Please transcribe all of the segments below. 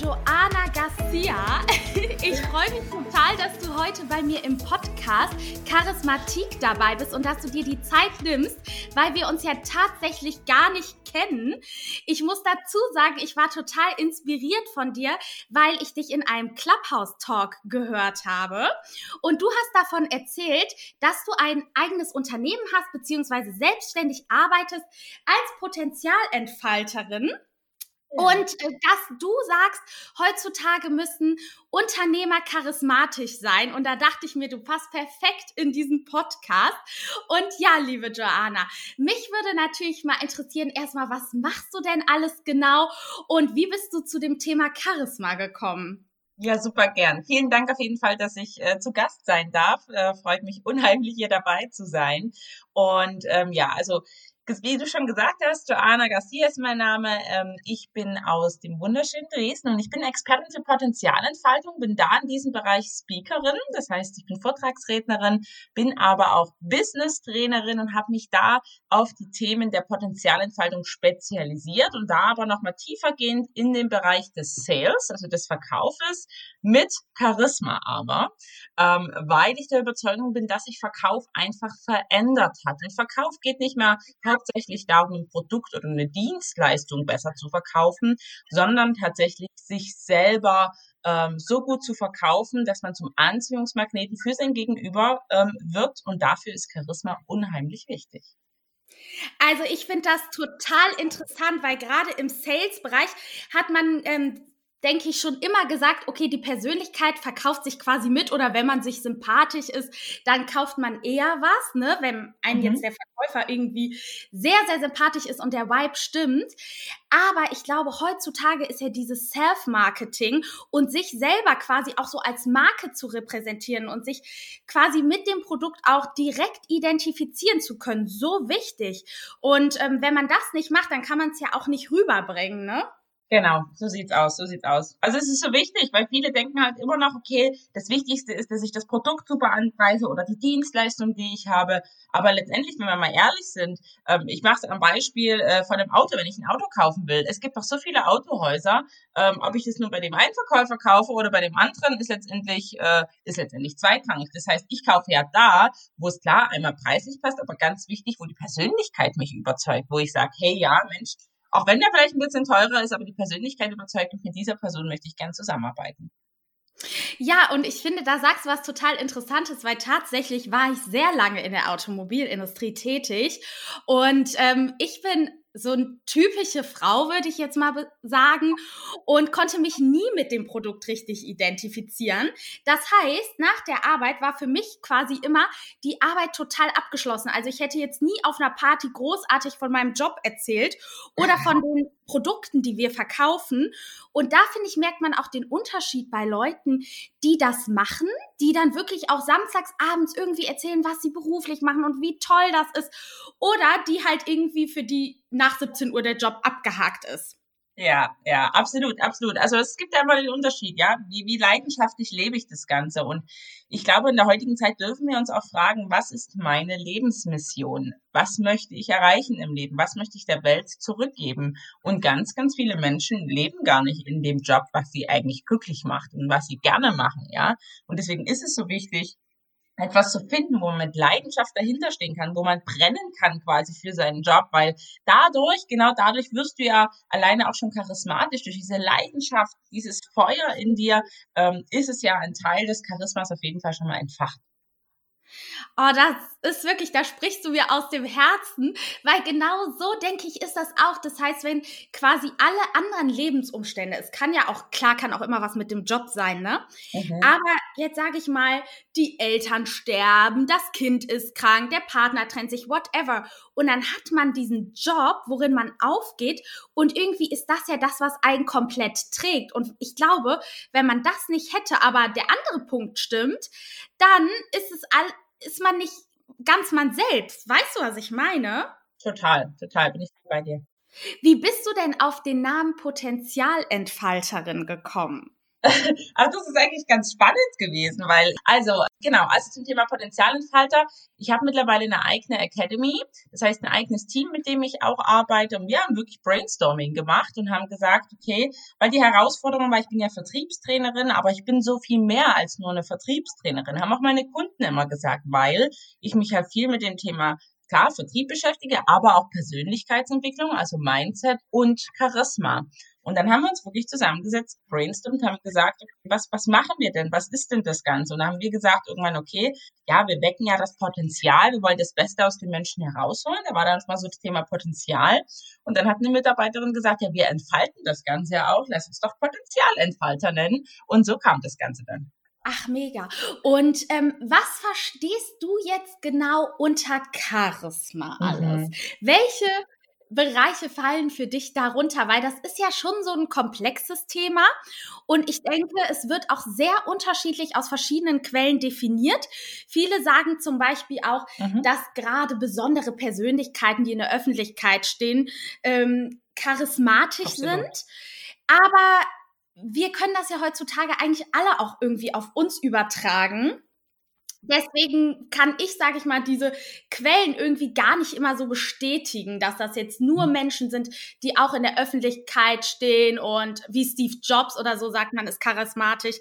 Joanna Garcia. Ich freue mich total, dass du heute bei mir im Podcast Charismatik dabei bist und dass du dir die Zeit nimmst, weil wir uns ja tatsächlich gar nicht kennen. Ich muss dazu sagen, ich war total inspiriert von dir, weil ich dich in einem Clubhouse-Talk gehört habe. Und du hast davon erzählt, dass du ein eigenes Unternehmen hast, beziehungsweise selbstständig arbeitest als Potenzialentfalterin. Und äh, dass du sagst, heutzutage müssen Unternehmer charismatisch sein. Und da dachte ich mir, du passt perfekt in diesen Podcast. Und ja, liebe Joanna, mich würde natürlich mal interessieren, erstmal, was machst du denn alles genau? Und wie bist du zu dem Thema Charisma gekommen? Ja, super gern. Vielen Dank auf jeden Fall, dass ich äh, zu Gast sein darf. Äh, freut mich unheimlich, hier dabei zu sein. Und ähm, ja, also wie du schon gesagt hast, Joana Garcia ist mein Name. Ähm, ich bin aus dem wunderschönen Dresden und ich bin Expertin für Potenzialentfaltung, bin da in diesem Bereich Speakerin. Das heißt, ich bin Vortragsrednerin, bin aber auch Business-Trainerin und habe mich da auf die Themen der Potenzialentfaltung spezialisiert und da aber nochmal tiefergehend in den Bereich des Sales, also des Verkaufes, mit Charisma aber, ähm, weil ich der Überzeugung bin, dass sich Verkauf einfach verändert hat. Und Verkauf geht nicht mehr hauptsächlich darum, ein Produkt oder eine Dienstleistung besser zu verkaufen, sondern tatsächlich sich selber ähm, so gut zu verkaufen, dass man zum Anziehungsmagneten für sein Gegenüber ähm, wird. Und dafür ist Charisma unheimlich wichtig. Also ich finde das total interessant, weil gerade im Sales-Bereich hat man ähm, denke ich, schon immer gesagt, okay, die Persönlichkeit verkauft sich quasi mit oder wenn man sich sympathisch ist, dann kauft man eher was, ne? Wenn einem mhm. jetzt der Verkäufer irgendwie sehr, sehr sympathisch ist und der Vibe stimmt. Aber ich glaube, heutzutage ist ja dieses Self-Marketing und sich selber quasi auch so als Marke zu repräsentieren und sich quasi mit dem Produkt auch direkt identifizieren zu können, so wichtig. Und ähm, wenn man das nicht macht, dann kann man es ja auch nicht rüberbringen, ne? Genau, so sieht's aus, so sieht's aus. Also es ist so wichtig, weil viele denken halt immer noch, okay, das Wichtigste ist, dass ich das Produkt super anpreise oder die Dienstleistung, die ich habe. Aber letztendlich, wenn wir mal ehrlich sind, ähm, ich mache es am Beispiel äh, von dem Auto, wenn ich ein Auto kaufen will. Es gibt doch so viele Autohäuser, ähm, ob ich es nur bei dem einen Verkäufer kaufe oder bei dem anderen, ist letztendlich äh, ist letztendlich zweitrangig. Das heißt, ich kaufe ja da, wo es klar einmal preislich passt, aber ganz wichtig, wo die Persönlichkeit mich überzeugt, wo ich sage, hey ja, Mensch, auch wenn der vielleicht ein bisschen teurer ist, aber die Persönlichkeit überzeugt und mit dieser Person möchte ich gern zusammenarbeiten. Ja, und ich finde, da sagst du was total Interessantes, weil tatsächlich war ich sehr lange in der Automobilindustrie tätig und ähm, ich bin so eine typische Frau, würde ich jetzt mal sagen, und konnte mich nie mit dem Produkt richtig identifizieren. Das heißt, nach der Arbeit war für mich quasi immer die Arbeit total abgeschlossen. Also ich hätte jetzt nie auf einer Party großartig von meinem Job erzählt oder von den Produkten, die wir verkaufen. Und da finde ich, merkt man auch den Unterschied bei Leuten, die das machen, die dann wirklich auch samstags abends irgendwie erzählen, was sie beruflich machen und wie toll das ist. Oder die halt irgendwie für die nach 17 Uhr der Job abgehakt ist. Ja, ja, absolut, absolut. Also es gibt einfach den Unterschied, ja. Wie, wie leidenschaftlich lebe ich das Ganze? Und ich glaube, in der heutigen Zeit dürfen wir uns auch fragen, was ist meine Lebensmission? Was möchte ich erreichen im Leben? Was möchte ich der Welt zurückgeben? Und ganz, ganz viele Menschen leben gar nicht in dem Job, was sie eigentlich glücklich macht und was sie gerne machen, ja. Und deswegen ist es so wichtig, etwas zu finden, wo man mit Leidenschaft dahinter stehen kann, wo man brennen kann quasi für seinen Job, weil dadurch, genau dadurch wirst du ja alleine auch schon charismatisch, durch diese Leidenschaft, dieses Feuer in dir, ähm, ist es ja ein Teil des Charismas auf jeden Fall schon mal entfacht. Oh, das ist wirklich, da sprichst du mir aus dem Herzen, weil genau so denke ich, ist das auch. Das heißt, wenn quasi alle anderen Lebensumstände, es kann ja auch, klar kann auch immer was mit dem Job sein, ne? Mhm. Aber jetzt sage ich mal, die Eltern sterben, das Kind ist krank, der Partner trennt sich, whatever. Und dann hat man diesen Job, worin man aufgeht und irgendwie ist das ja das, was einen komplett trägt. Und ich glaube, wenn man das nicht hätte, aber der andere Punkt stimmt, dann ist es all ist man nicht ganz man selbst. Weißt du, was ich meine? Total, total, bin ich bei dir. Wie bist du denn auf den Namen Potenzialentfalterin gekommen? Ach, das ist eigentlich ganz spannend gewesen, weil, also, genau, also zum Thema Potenzialentfalter, ich habe mittlerweile eine eigene Academy, das heißt ein eigenes Team, mit dem ich auch arbeite. Und wir haben wirklich Brainstorming gemacht und haben gesagt, okay, weil die Herausforderung war, ich bin ja Vertriebstrainerin, aber ich bin so viel mehr als nur eine Vertriebstrainerin, haben auch meine Kunden immer gesagt, weil ich mich halt viel mit dem Thema klar Vertrieb beschäftige, aber auch Persönlichkeitsentwicklung, also Mindset und Charisma. Und dann haben wir uns wirklich zusammengesetzt, brainstormt, haben gesagt, was, was machen wir denn? Was ist denn das Ganze? Und dann haben wir gesagt irgendwann, okay, ja, wir wecken ja das Potenzial, wir wollen das Beste aus den Menschen herausholen. Da war dann mal so das Thema Potenzial. Und dann hat eine Mitarbeiterin gesagt, ja, wir entfalten das Ganze ja auch, lass uns doch Potenzialentfalter nennen. Und so kam das Ganze dann. Ach, mega. Und ähm, was verstehst du jetzt genau unter Charisma alles? Mhm. Welche Bereiche fallen für dich darunter? Weil das ist ja schon so ein komplexes Thema. Und ich denke, es wird auch sehr unterschiedlich aus verschiedenen Quellen definiert. Viele sagen zum Beispiel auch, mhm. dass gerade besondere Persönlichkeiten, die in der Öffentlichkeit stehen, ähm, charismatisch Absolut. sind. Aber wir können das ja heutzutage eigentlich alle auch irgendwie auf uns übertragen. Deswegen kann ich, sage ich mal, diese Quellen irgendwie gar nicht immer so bestätigen, dass das jetzt nur mhm. Menschen sind, die auch in der Öffentlichkeit stehen und wie Steve Jobs oder so sagt man, ist charismatisch,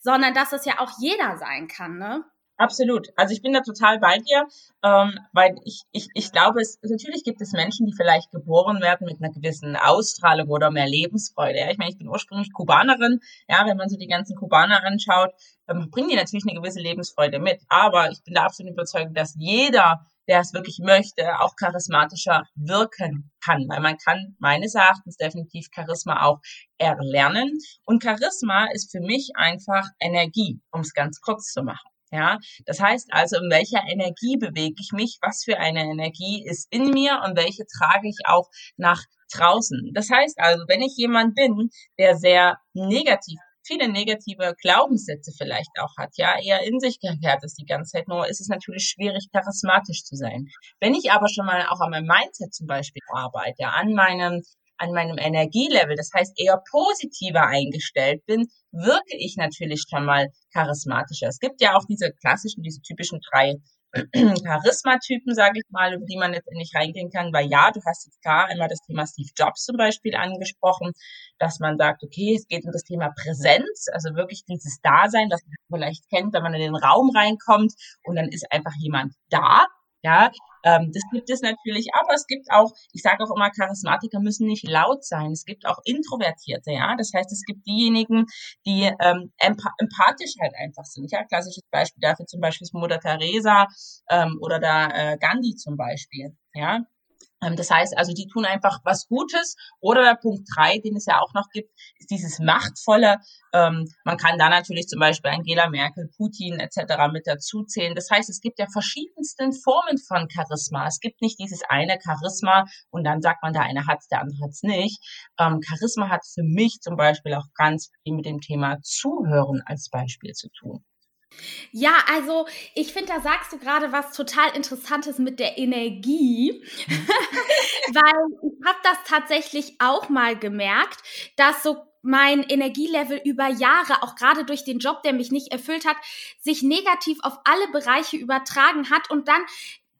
sondern dass es ja auch jeder sein kann, ne? Absolut. Also ich bin da total bei dir, ähm, weil ich, ich, ich glaube, es natürlich gibt es Menschen, die vielleicht geboren werden mit einer gewissen Ausstrahlung oder mehr Lebensfreude. Ja? Ich meine, ich bin ursprünglich Kubanerin. Ja, wenn man so die ganzen Kubaner anschaut, ähm, bringen die natürlich eine gewisse Lebensfreude mit. Aber ich bin da absolut überzeugt, dass jeder, der es wirklich möchte, auch charismatischer wirken kann. Weil man kann meines Erachtens definitiv Charisma auch erlernen. Und Charisma ist für mich einfach Energie, um es ganz kurz zu machen. Ja, das heißt also, in welcher Energie bewege ich mich? Was für eine Energie ist in mir und welche trage ich auch nach draußen? Das heißt also, wenn ich jemand bin, der sehr negativ viele negative Glaubenssätze vielleicht auch hat, ja, eher in sich gekehrt ist die ganze Zeit, nur ist es natürlich schwierig, charismatisch zu sein. Wenn ich aber schon mal auch an meinem Mindset zum Beispiel arbeite, an meinem an meinem Energielevel, das heißt eher positiver eingestellt bin, wirke ich natürlich schon mal charismatischer. Es gibt ja auch diese klassischen, diese typischen drei Charismatypen, sage ich mal, über die man letztendlich reingehen kann, weil ja, du hast jetzt klar einmal das Thema Steve Jobs zum Beispiel angesprochen, dass man sagt, okay, es geht um das Thema Präsenz, also wirklich dieses Dasein, das man vielleicht kennt, wenn man in den Raum reinkommt und dann ist einfach jemand da, ja, ähm, das gibt es natürlich, aber es gibt auch, ich sage auch immer, Charismatiker müssen nicht laut sein. Es gibt auch Introvertierte, ja. Das heißt, es gibt diejenigen, die ähm, emp empathisch halt einfach sind. Ja, klassisches Beispiel dafür zum Beispiel ist Mutter Teresa ähm, oder da äh, Gandhi zum Beispiel. Ja, das heißt also, die tun einfach was Gutes. Oder der Punkt drei, den es ja auch noch gibt, ist dieses machtvolle. Ähm, man kann da natürlich zum Beispiel Angela Merkel, Putin etc. mit dazu zählen. Das heißt, es gibt ja verschiedensten Formen von Charisma. Es gibt nicht dieses eine Charisma und dann sagt man, der eine hat's, der andere hat's nicht. Ähm, Charisma hat für mich zum Beispiel auch ganz viel mit dem Thema Zuhören als Beispiel zu tun. Ja, also ich finde, da sagst du gerade was total Interessantes mit der Energie, weil ich habe das tatsächlich auch mal gemerkt, dass so mein Energielevel über Jahre, auch gerade durch den Job, der mich nicht erfüllt hat, sich negativ auf alle Bereiche übertragen hat und dann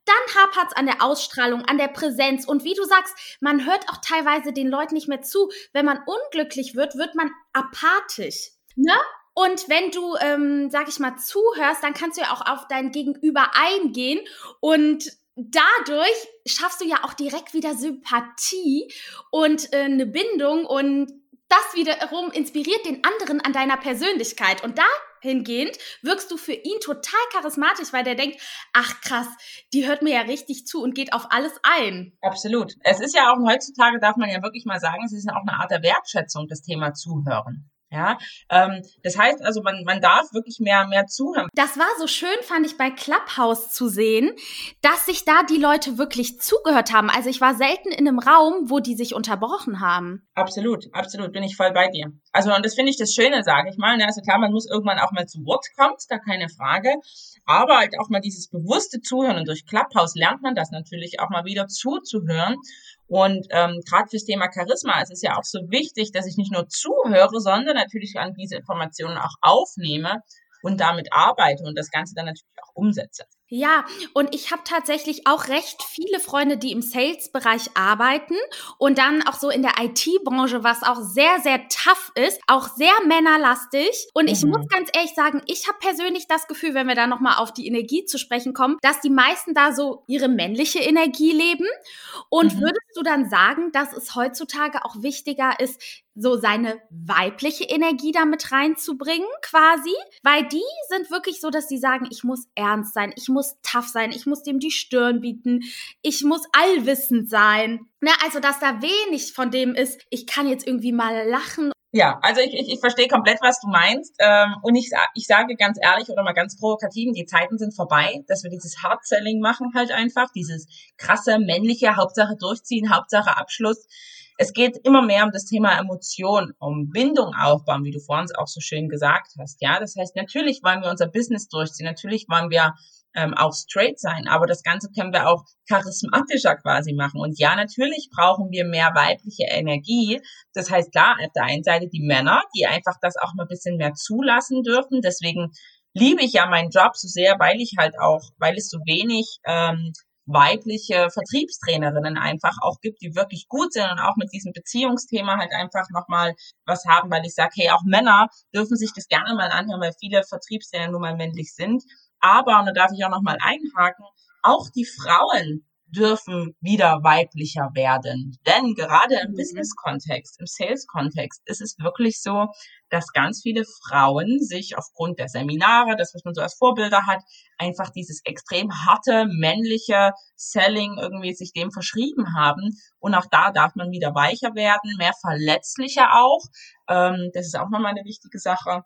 dann hapert's an der Ausstrahlung, an der Präsenz. Und wie du sagst, man hört auch teilweise den Leuten nicht mehr zu. Wenn man unglücklich wird, wird man apathisch. Ne? Und wenn du, ähm, sag ich mal, zuhörst, dann kannst du ja auch auf dein Gegenüber eingehen und dadurch schaffst du ja auch direkt wieder Sympathie und äh, eine Bindung und das wiederum inspiriert den anderen an deiner Persönlichkeit und dahingehend wirkst du für ihn total charismatisch, weil der denkt, ach krass, die hört mir ja richtig zu und geht auf alles ein. Absolut. Es ist ja auch heutzutage darf man ja wirklich mal sagen, es ist ja auch eine Art der Wertschätzung, das Thema Zuhören. Ja, ähm, das heißt also, man, man darf wirklich mehr, mehr zuhören. Das war so schön, fand ich bei Clubhouse zu sehen, dass sich da die Leute wirklich zugehört haben. Also ich war selten in einem Raum, wo die sich unterbrochen haben. Absolut, absolut, bin ich voll bei dir. Also und das finde ich das Schöne, sage ich mal. Ne? Also klar, man muss irgendwann auch mal zu Wort kommen, gar keine Frage. Aber halt auch mal dieses bewusste Zuhören und durch Clubhouse lernt man das natürlich auch mal wieder zuzuhören und ähm, gerade fürs Thema Charisma es ist ja auch so wichtig, dass ich nicht nur zuhöre, sondern natürlich an diese Informationen auch aufnehme und damit arbeite und das Ganze dann natürlich auch umsetze. Ja, und ich habe tatsächlich auch recht viele Freunde, die im Sales-Bereich arbeiten und dann auch so in der IT-Branche, was auch sehr, sehr tough ist, auch sehr männerlastig. Und ich mhm. muss ganz ehrlich sagen, ich habe persönlich das Gefühl, wenn wir da nochmal auf die Energie zu sprechen kommen, dass die meisten da so ihre männliche Energie leben. Und mhm. würdest du dann sagen, dass es heutzutage auch wichtiger ist, so seine weibliche Energie damit reinzubringen, quasi, weil die sind wirklich so, dass sie sagen, ich muss ernst sein, ich muss tough sein, ich muss dem die Stirn bieten, ich muss allwissend sein. Ne, also, dass da wenig von dem ist, ich kann jetzt irgendwie mal lachen. Ja, also ich, ich, ich verstehe komplett, was du meinst. Ähm, und ich, ich sage ganz ehrlich oder mal ganz provokativ, die Zeiten sind vorbei, dass wir dieses Hard-Selling machen halt einfach, dieses krasse männliche, Hauptsache durchziehen, Hauptsache Abschluss es geht immer mehr um das Thema Emotion, um Bindung aufbauen, wie du vorhin auch so schön gesagt hast. Ja, das heißt, natürlich wollen wir unser Business durchziehen, natürlich wollen wir ähm, auch straight sein, aber das Ganze können wir auch charismatischer quasi machen. Und ja, natürlich brauchen wir mehr weibliche Energie. Das heißt, klar, auf der einen Seite die Männer, die einfach das auch mal ein bisschen mehr zulassen dürfen. Deswegen liebe ich ja meinen Job so sehr, weil ich halt auch, weil es so wenig ähm, weibliche Vertriebstrainerinnen einfach auch gibt, die wirklich gut sind und auch mit diesem Beziehungsthema halt einfach nochmal was haben, weil ich sage, hey, auch Männer dürfen sich das gerne mal anhören, weil viele Vertriebstrainer nun mal männlich sind. Aber, und da darf ich auch nochmal einhaken, auch die Frauen dürfen wieder weiblicher werden. Denn gerade im mhm. Business-Kontext, im Sales-Kontext ist es wirklich so, dass ganz viele Frauen sich aufgrund der Seminare, das, was man so als Vorbilder hat, einfach dieses extrem harte, männliche Selling irgendwie sich dem verschrieben haben. Und auch da darf man wieder weicher werden, mehr verletzlicher auch. Ähm, das ist auch nochmal eine wichtige Sache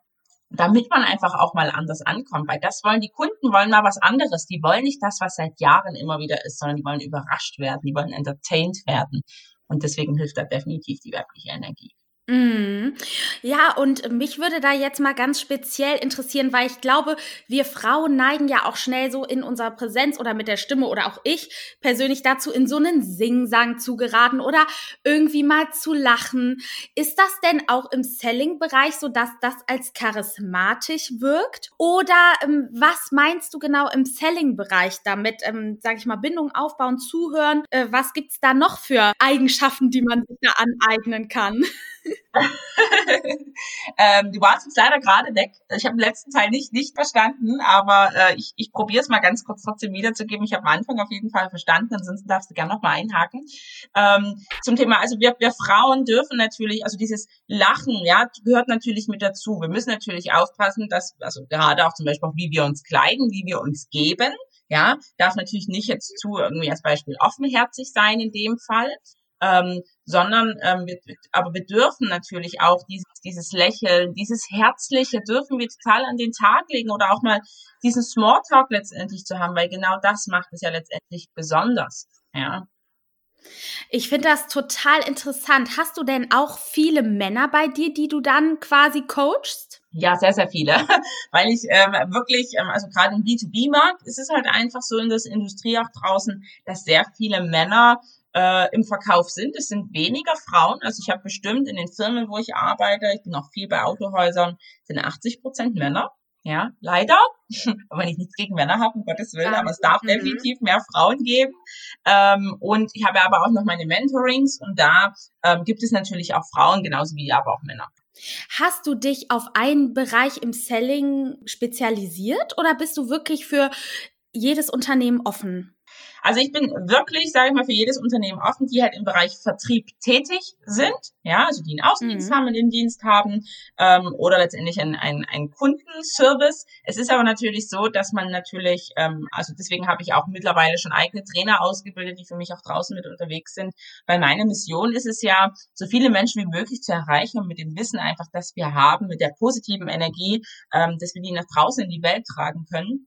damit man einfach auch mal anders ankommt. Weil das wollen die Kunden, wollen mal was anderes. Die wollen nicht das, was seit Jahren immer wieder ist, sondern die wollen überrascht werden, die wollen entertained werden. Und deswegen hilft da definitiv die weibliche Energie. Mm. Ja, und mich würde da jetzt mal ganz speziell interessieren, weil ich glaube, wir Frauen neigen ja auch schnell so in unserer Präsenz oder mit der Stimme oder auch ich persönlich dazu, in so einen Singsang zu geraten oder irgendwie mal zu lachen. Ist das denn auch im Selling-Bereich so, dass das als charismatisch wirkt? Oder ähm, was meinst du genau im Selling-Bereich damit? Ähm, sag ich mal, Bindung aufbauen, zuhören. Äh, was gibt's da noch für Eigenschaften, die man sich da aneignen kann? ähm, du warst jetzt leider gerade weg. Ich habe den letzten Teil nicht, nicht verstanden, aber äh, ich, ich probiere es mal ganz kurz trotzdem wiederzugeben. Ich habe am Anfang auf jeden Fall verstanden, ansonsten darfst du gerne nochmal einhaken. Ähm, zum Thema, also wir, wir Frauen dürfen natürlich, also dieses Lachen, ja, gehört natürlich mit dazu. Wir müssen natürlich aufpassen, dass, also gerade auch zum Beispiel auch, wie wir uns kleiden, wie wir uns geben, ja, darf natürlich nicht jetzt zu irgendwie als Beispiel offenherzig sein in dem Fall ähm, sondern ähm, wir, aber wir dürfen natürlich auch dieses, dieses Lächeln, dieses Herzliche dürfen wir total an den Tag legen oder auch mal diesen Smalltalk letztendlich zu haben, weil genau das macht es ja letztendlich besonders. Ja. Ich finde das total interessant. Hast du denn auch viele Männer bei dir, die du dann quasi coachst? Ja, sehr, sehr viele, weil ich ähm, wirklich, ähm, also gerade im B2B-Markt ist es halt einfach so in der Industrie auch draußen, dass sehr viele Männer äh, im Verkauf sind. Es sind weniger Frauen. Also ich habe bestimmt in den Firmen, wo ich arbeite, ich bin auch viel bei Autohäusern, sind 80 Prozent Männer. Ja, leider. Aber wenn ich nichts gegen Männer habe, um Gottes Willen, aber es darf mhm. definitiv mehr Frauen geben. Ähm, und ich habe aber auch noch meine Mentorings und da ähm, gibt es natürlich auch Frauen, genauso wie aber auch Männer. Hast du dich auf einen Bereich im Selling spezialisiert oder bist du wirklich für jedes Unternehmen offen? Also ich bin wirklich, sage ich mal, für jedes Unternehmen offen, die halt im Bereich Vertrieb tätig sind, ja, also die einen Außendienst mhm. haben, einen Dienst haben ähm, oder letztendlich einen, einen, einen Kundenservice. Es ist aber natürlich so, dass man natürlich, ähm, also deswegen habe ich auch mittlerweile schon eigene Trainer ausgebildet, die für mich auch draußen mit unterwegs sind. Weil meine Mission ist es ja, so viele Menschen wie möglich zu erreichen und mit dem Wissen einfach, das wir haben, mit der positiven Energie, ähm, dass wir die nach draußen in die Welt tragen können.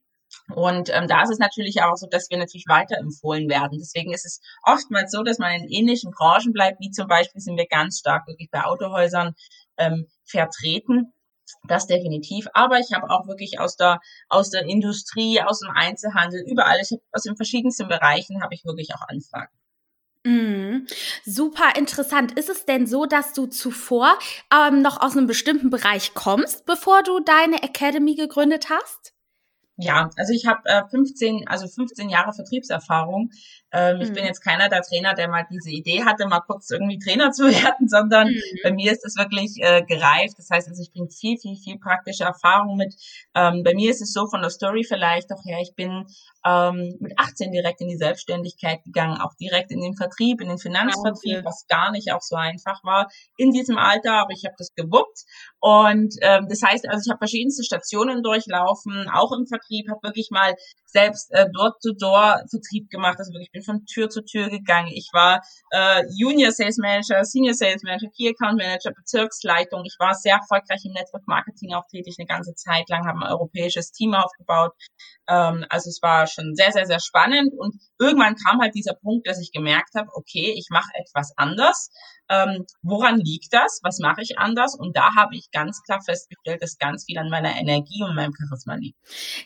Und ähm, da ist es natürlich auch so, dass wir natürlich weiterempfohlen werden. Deswegen ist es oftmals so, dass man in ähnlichen Branchen bleibt, wie zum Beispiel sind wir ganz stark wirklich bei Autohäusern ähm, vertreten. Das definitiv. Aber ich habe auch wirklich aus der aus der Industrie, aus dem Einzelhandel, überall, ich hab, aus den verschiedensten Bereichen habe ich wirklich auch Anfragen. Mhm. Super interessant. Ist es denn so, dass du zuvor ähm, noch aus einem bestimmten Bereich kommst, bevor du deine Academy gegründet hast? Ja, also ich habe äh, 15, also 15 Jahre Vertriebserfahrung. Ähm, mhm. Ich bin mhm. jetzt keiner der Trainer, der mal diese Idee hatte, mal kurz irgendwie Trainer zu werden, sondern mhm. bei mir ist es wirklich äh, gereift. Das heißt, also ich bringe viel, viel, viel praktische Erfahrung mit. Ähm, bei mir ist es so von der Story vielleicht auch her, ich bin ähm, mit 18 direkt in die Selbstständigkeit gegangen, auch direkt in den Vertrieb, in den Finanzvertrieb, okay. was gar nicht auch so einfach war in diesem Alter, aber ich habe das gewuppt. Und ähm, das heißt, also ich habe verschiedenste Stationen durchlaufen, auch im Vertrieb, habe wirklich mal selbst äh, Door-to-Door-Vertrieb gemacht, also wirklich bin von Tür zu Tür gegangen. Ich war äh, Junior Sales Manager, Senior Sales Manager, Key Account Manager, Bezirksleitung. Ich war sehr erfolgreich im Network Marketing auch tätig, eine ganze Zeit lang, habe ein europäisches Team aufgebaut. Ähm, also es war schon sehr, sehr, sehr spannend. Und irgendwann kam halt dieser Punkt, dass ich gemerkt habe, okay, ich mache etwas anders. Ähm, woran liegt das? Was mache ich anders? Und da habe ich ganz klar festgestellt, dass ganz viel an meiner Energie und meinem Charisma liegt.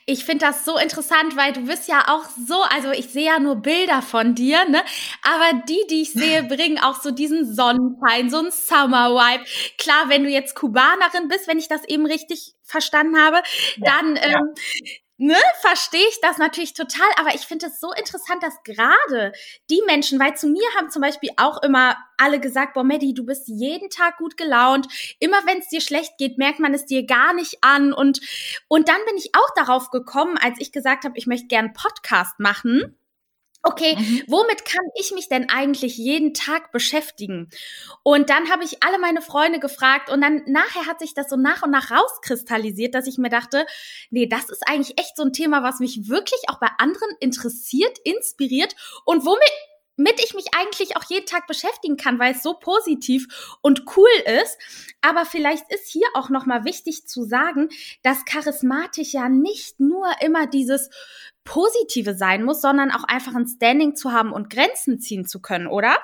Ich finde das so interessant, weil du bist ja auch so, also ich sehe ja nur Bilder von dir, ne? Aber die, die ich sehe, bringen auch so diesen Sonnenschein, so einen Summer-Vibe. Klar, wenn du jetzt Kubanerin bist, wenn ich das eben richtig verstanden habe, ja, dann ähm, ja ne, verstehe ich das natürlich total, aber ich finde es so interessant, dass gerade die Menschen, weil zu mir haben zum Beispiel auch immer alle gesagt, boah, Maddie, du bist jeden Tag gut gelaunt. Immer wenn es dir schlecht geht, merkt man es dir gar nicht an. Und, und dann bin ich auch darauf gekommen, als ich gesagt habe, ich möchte gern Podcast machen okay, mhm. womit kann ich mich denn eigentlich jeden Tag beschäftigen? Und dann habe ich alle meine Freunde gefragt und dann nachher hat sich das so nach und nach rauskristallisiert, dass ich mir dachte, nee, das ist eigentlich echt so ein Thema, was mich wirklich auch bei anderen interessiert, inspiriert und womit mit ich mich eigentlich auch jeden Tag beschäftigen kann, weil es so positiv und cool ist. Aber vielleicht ist hier auch noch mal wichtig zu sagen, dass charismatisch ja nicht nur immer dieses Positive sein muss, sondern auch einfach ein Standing zu haben und Grenzen ziehen zu können, oder?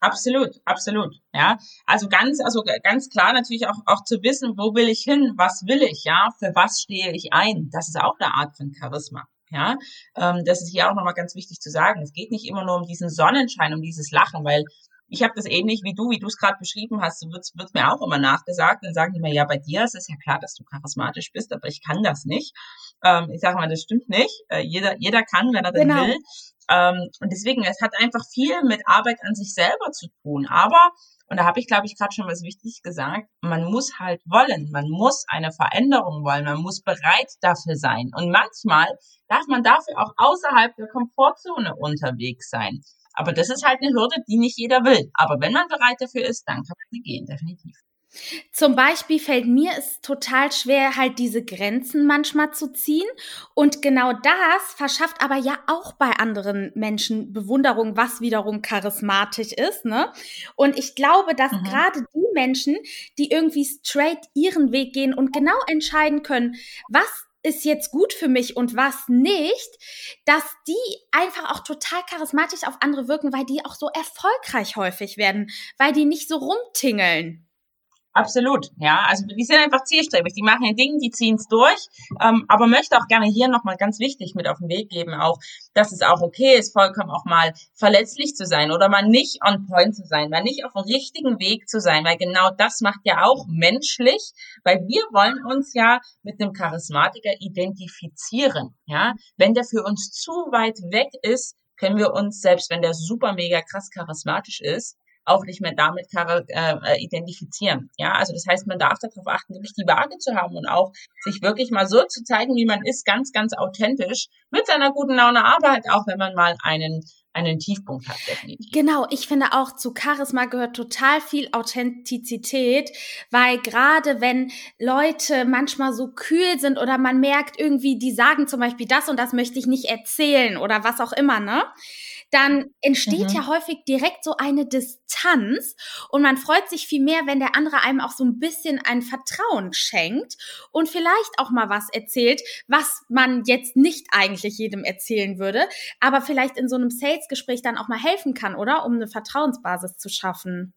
Absolut, absolut. Ja, also ganz, also ganz klar natürlich auch, auch zu wissen, wo will ich hin, was will ich, ja, für was stehe ich ein. Das ist auch eine Art von Charisma. Ja, ähm, das ist hier auch nochmal ganz wichtig zu sagen. Es geht nicht immer nur um diesen Sonnenschein, um dieses Lachen, weil ich habe das ähnlich wie du, wie du es gerade beschrieben hast, wird, wird mir auch immer nachgesagt. Dann sagen die mir, ja, bei dir ist es ja klar, dass du charismatisch bist, aber ich kann das nicht. Ähm, ich sage mal, das stimmt nicht. Äh, jeder, jeder kann, wenn er denn genau. will. Ähm, und deswegen, es hat einfach viel mit Arbeit an sich selber zu tun. Aber, und da habe ich, glaube ich, gerade schon was Wichtiges gesagt, man muss halt wollen, man muss eine Veränderung wollen, man muss bereit dafür sein. Und manchmal darf man dafür auch außerhalb der Komfortzone unterwegs sein. Aber das ist halt eine Hürde, die nicht jeder will. Aber wenn man bereit dafür ist, dann kann man sie gehen, definitiv. Zum Beispiel fällt mir es total schwer, halt diese Grenzen manchmal zu ziehen. Und genau das verschafft aber ja auch bei anderen Menschen Bewunderung, was wiederum charismatisch ist. Ne? Und ich glaube, dass mhm. gerade die Menschen, die irgendwie straight ihren Weg gehen und genau entscheiden können, was ist jetzt gut für mich und was nicht, dass die einfach auch total charismatisch auf andere wirken, weil die auch so erfolgreich häufig werden, weil die nicht so rumtingeln. Absolut, ja. Also die sind einfach zielstrebig, die machen ihr Ding, die ziehen es durch, ähm, aber möchte auch gerne hier nochmal ganz wichtig mit auf den Weg geben, auch, dass es auch okay ist, vollkommen auch mal verletzlich zu sein oder mal nicht on point zu sein, mal nicht auf dem richtigen Weg zu sein, weil genau das macht ja auch menschlich, weil wir wollen uns ja mit einem Charismatiker identifizieren, ja. Wenn der für uns zu weit weg ist, können wir uns, selbst wenn der super mega krass charismatisch ist, auch nicht mehr damit äh, identifizieren. Ja, also das heißt, man darf darauf achten, wirklich die Waage zu haben und auch sich wirklich mal so zu zeigen, wie man ist, ganz, ganz authentisch mit seiner guten Laune, aber halt auch, wenn man mal einen einen Tiefpunkt hat, definitiv. Genau, ich finde auch zu Charisma gehört total viel Authentizität, weil gerade wenn Leute manchmal so kühl sind oder man merkt irgendwie, die sagen zum Beispiel das und das möchte ich nicht erzählen oder was auch immer, ne? Dann entsteht mhm. ja häufig direkt so eine Distanz und man freut sich viel mehr, wenn der andere einem auch so ein bisschen ein Vertrauen schenkt und vielleicht auch mal was erzählt, was man jetzt nicht eigentlich jedem erzählen würde, aber vielleicht in so einem Sales-Gespräch dann auch mal helfen kann, oder? Um eine Vertrauensbasis zu schaffen.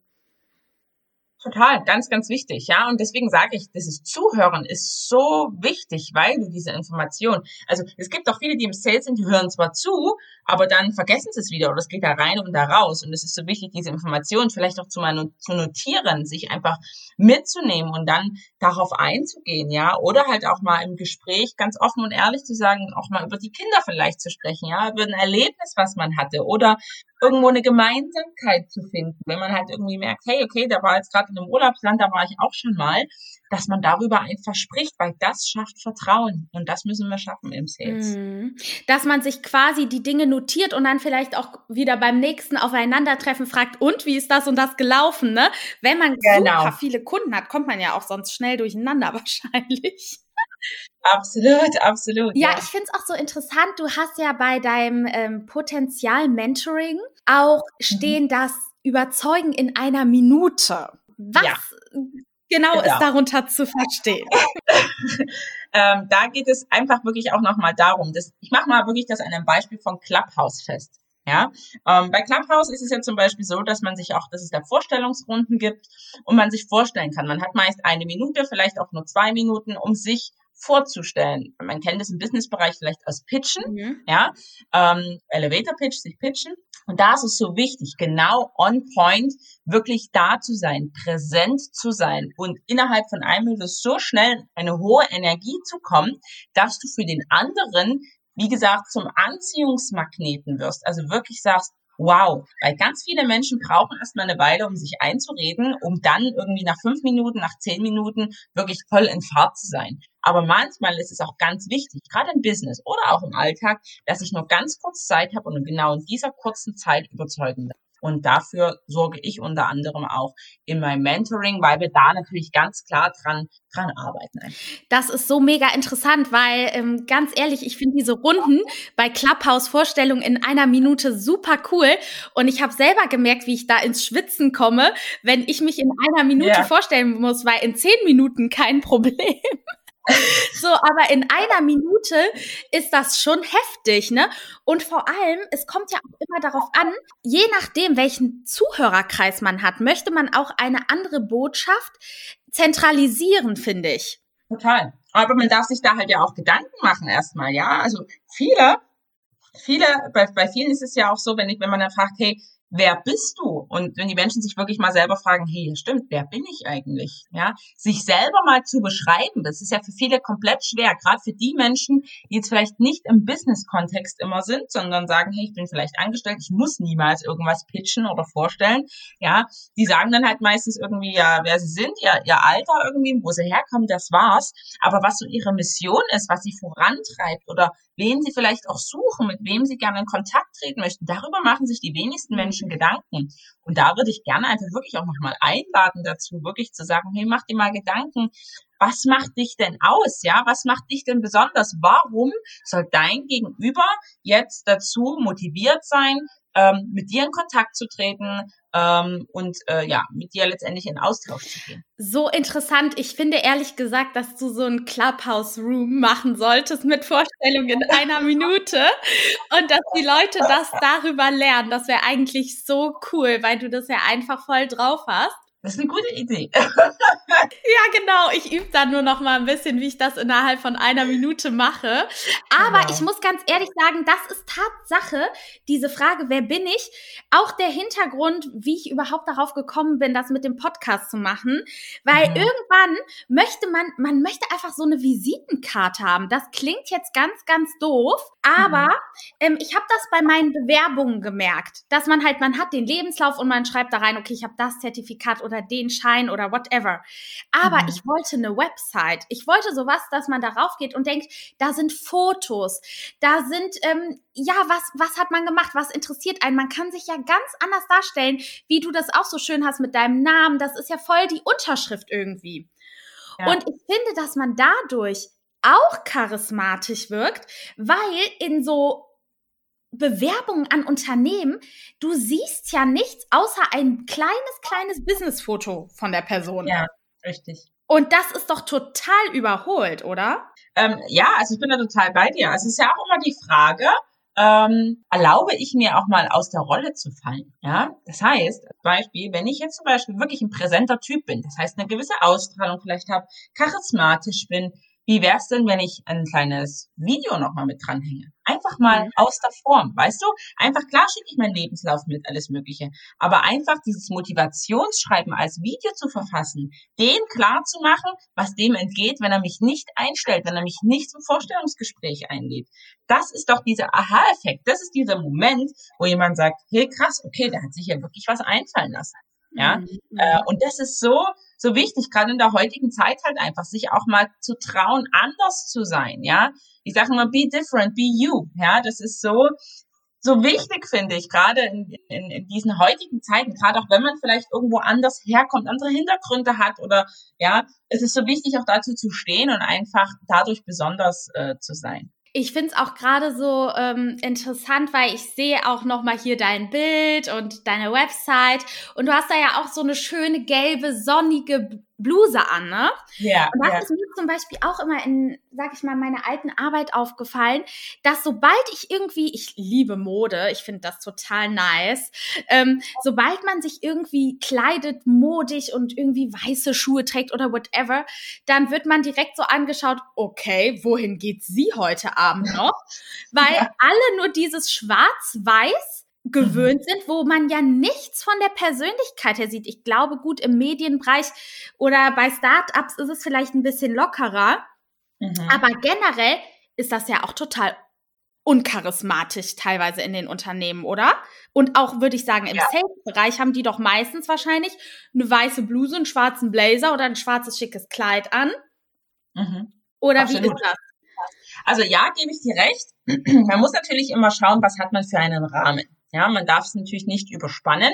Total, ganz, ganz wichtig, ja. Und deswegen sage ich, dieses Zuhören ist so wichtig, weil du diese Information, also es gibt auch viele, die im Sales sind, die hören zwar zu, aber dann vergessen sie es wieder oder es geht da rein und da raus. Und es ist so wichtig, diese Information vielleicht auch zu, mal zu notieren, sich einfach mitzunehmen und dann darauf einzugehen, ja. Oder halt auch mal im Gespräch ganz offen und ehrlich zu sagen, auch mal über die Kinder vielleicht zu sprechen, ja, über ein Erlebnis, was man hatte oder irgendwo eine Gemeinsamkeit zu finden. Wenn man halt irgendwie merkt, hey, okay, da war jetzt gerade in einem Urlaubsland, da war ich auch schon mal, dass man darüber einfach spricht, weil das schafft Vertrauen und das müssen wir schaffen im Sales. Mhm. Dass man sich quasi die Dinge notiert und dann vielleicht auch wieder beim nächsten Aufeinandertreffen fragt, und wie ist das und das gelaufen, ne? Wenn man genau. super viele Kunden hat, kommt man ja auch sonst schnell durcheinander wahrscheinlich. Absolut, absolut. Ja, ja. ich finde es auch so interessant. Du hast ja bei deinem ähm, Potenzial-Mentoring auch mhm. stehen mhm. das Überzeugen in einer Minute. Was ja. genau, genau, ist darunter zu verstehen? ähm, da geht es einfach wirklich auch nochmal darum, dass, ich mache mal wirklich das an einem Beispiel von Clubhouse fest. Ja, ähm, bei Clubhouse ist es ja zum Beispiel so, dass man sich auch, dass es da Vorstellungsrunden gibt und man sich vorstellen kann. Man hat meist eine Minute, vielleicht auch nur zwei Minuten, um sich vorzustellen. Man kennt es im Businessbereich vielleicht als Pitchen, mhm. ja, ähm, Elevator Pitch, sich pitchen. Und da ist es so wichtig, genau on point, wirklich da zu sein, präsent zu sein und innerhalb von einem Minute so schnell eine hohe Energie zu kommen, dass du für den anderen, wie gesagt, zum Anziehungsmagneten wirst. Also wirklich sagst, wow, weil ganz viele Menschen brauchen erstmal eine Weile, um sich einzureden, um dann irgendwie nach fünf Minuten, nach zehn Minuten wirklich voll in Fahrt zu sein. Aber manchmal ist es auch ganz wichtig, gerade im Business oder auch im Alltag, dass ich nur ganz kurz Zeit habe und genau in dieser kurzen Zeit überzeugen darf. Und dafür sorge ich unter anderem auch in meinem Mentoring, weil wir da natürlich ganz klar dran, dran arbeiten. Das ist so mega interessant, weil ähm, ganz ehrlich, ich finde diese Runden bei Clubhouse-Vorstellungen in einer Minute super cool. Und ich habe selber gemerkt, wie ich da ins Schwitzen komme, wenn ich mich in einer Minute ja. vorstellen muss, weil in zehn Minuten kein Problem. So, aber in einer Minute ist das schon heftig, ne? Und vor allem, es kommt ja auch immer darauf an, je nachdem, welchen Zuhörerkreis man hat, möchte man auch eine andere Botschaft zentralisieren, finde ich. Total. Aber man darf sich da halt ja auch Gedanken machen erstmal, ja? Also viele, viele, bei, bei vielen ist es ja auch so, wenn ich, wenn man dann fragt, hey, wer bist du? Und wenn die Menschen sich wirklich mal selber fragen, hey, stimmt, wer bin ich eigentlich? Ja, sich selber mal zu beschreiben, das ist ja für viele komplett schwer, gerade für die Menschen, die jetzt vielleicht nicht im Business-Kontext immer sind, sondern sagen, hey, ich bin vielleicht angestellt, ich muss niemals irgendwas pitchen oder vorstellen. Ja, die sagen dann halt meistens irgendwie, ja, wer sie sind, ihr, ihr Alter irgendwie, wo sie herkommen, das war's. Aber was so ihre Mission ist, was sie vorantreibt oder wen sie vielleicht auch suchen, mit wem sie gerne in Kontakt treten möchten, darüber machen sich die wenigsten Menschen künstlerischen Gedanken. Und da würde ich gerne einfach wirklich auch nochmal einladen dazu, wirklich zu sagen, hey, mach dir mal Gedanken, was macht dich denn aus? Ja, was macht dich denn besonders? Warum soll dein Gegenüber jetzt dazu motiviert sein, ähm, mit dir in Kontakt zu treten ähm, und äh, ja, mit dir letztendlich in Austausch zu gehen. So interessant. Ich finde ehrlich gesagt, dass du so ein Clubhouse-Room machen solltest mit Vorstellungen in einer Minute und dass die Leute das darüber lernen. Das wäre eigentlich so cool, weil du das ja einfach voll drauf hast. Das ist eine gute Idee. ja, genau. Ich übe dann nur noch mal ein bisschen, wie ich das innerhalb von einer Minute mache. Aber genau. ich muss ganz ehrlich sagen, das ist Tatsache, diese Frage, wer bin ich? Auch der Hintergrund, wie ich überhaupt darauf gekommen bin, das mit dem Podcast zu machen. Weil mhm. irgendwann möchte man, man möchte einfach so eine Visitenkarte haben. Das klingt jetzt ganz, ganz doof. Aber mhm. ähm, ich habe das bei meinen Bewerbungen gemerkt, dass man halt, man hat den Lebenslauf und man schreibt da rein, okay, ich habe das Zertifikat oder den Schein oder whatever. Aber mhm. ich wollte eine Website. Ich wollte sowas, dass man darauf geht und denkt, da sind Fotos, da sind, ähm, ja, was, was hat man gemacht, was interessiert einen. Man kann sich ja ganz anders darstellen, wie du das auch so schön hast mit deinem Namen. Das ist ja voll die Unterschrift irgendwie. Ja. Und ich finde, dass man dadurch auch charismatisch wirkt, weil in so Bewerbungen an Unternehmen, du siehst ja nichts außer ein kleines, kleines Businessfoto von der Person. Ja, richtig. Und das ist doch total überholt, oder? Ähm, ja, also ich bin da total bei dir. Es ist ja auch immer die Frage, ähm, erlaube ich mir auch mal aus der Rolle zu fallen. Ja, das heißt, Beispiel, wenn ich jetzt zum Beispiel wirklich ein präsenter Typ bin, das heißt eine gewisse Ausstrahlung vielleicht habe, charismatisch bin, wie wär's denn, wenn ich ein kleines Video nochmal mit dranhänge? Einfach mal mhm. aus der Form, weißt du? Einfach klar schicke ich meinen Lebenslauf mit, alles Mögliche. Aber einfach dieses Motivationsschreiben als Video zu verfassen, den klar zu machen, was dem entgeht, wenn er mich nicht einstellt, wenn er mich nicht zum Vorstellungsgespräch einlädt. Das ist doch dieser Aha-Effekt. Das ist dieser Moment, wo jemand sagt, hey krass, okay, der hat sich ja wirklich was einfallen lassen. Ja, mhm. äh, und das ist so, so wichtig, gerade in der heutigen Zeit halt einfach, sich auch mal zu trauen, anders zu sein, ja. Ich sage immer, be different, be you, ja. Das ist so, so wichtig, finde ich, gerade in, in, in diesen heutigen Zeiten, gerade auch wenn man vielleicht irgendwo anders herkommt, andere Hintergründe hat oder, ja, es ist so wichtig, auch dazu zu stehen und einfach dadurch besonders äh, zu sein. Ich finde es auch gerade so ähm, interessant, weil ich sehe auch noch mal hier dein Bild und deine Website. Und du hast da ja auch so eine schöne gelbe sonnige Bluse an, ne? Ja. Und das ja. ist mir zum Beispiel auch immer in, sag ich mal, meiner alten Arbeit aufgefallen, dass sobald ich irgendwie, ich liebe Mode, ich finde das total nice, ähm, sobald man sich irgendwie kleidet, modig und irgendwie weiße Schuhe trägt oder whatever, dann wird man direkt so angeschaut, okay, wohin geht sie heute Abend noch? Weil ja. alle nur dieses Schwarz-Weiß gewöhnt sind, wo man ja nichts von der Persönlichkeit her sieht. Ich glaube, gut im Medienbereich oder bei Startups ist es vielleicht ein bisschen lockerer, mhm. aber generell ist das ja auch total uncharismatisch teilweise in den Unternehmen, oder? Und auch würde ich sagen, im ja. Sales-Bereich haben die doch meistens wahrscheinlich eine weiße Bluse, einen schwarzen Blazer oder ein schwarzes schickes Kleid an. Mhm. Oder Absolut. wie ist das? Also ja, gebe ich dir recht. Man muss natürlich immer schauen, was hat man für einen Rahmen. Ja, man darf es natürlich nicht überspannen.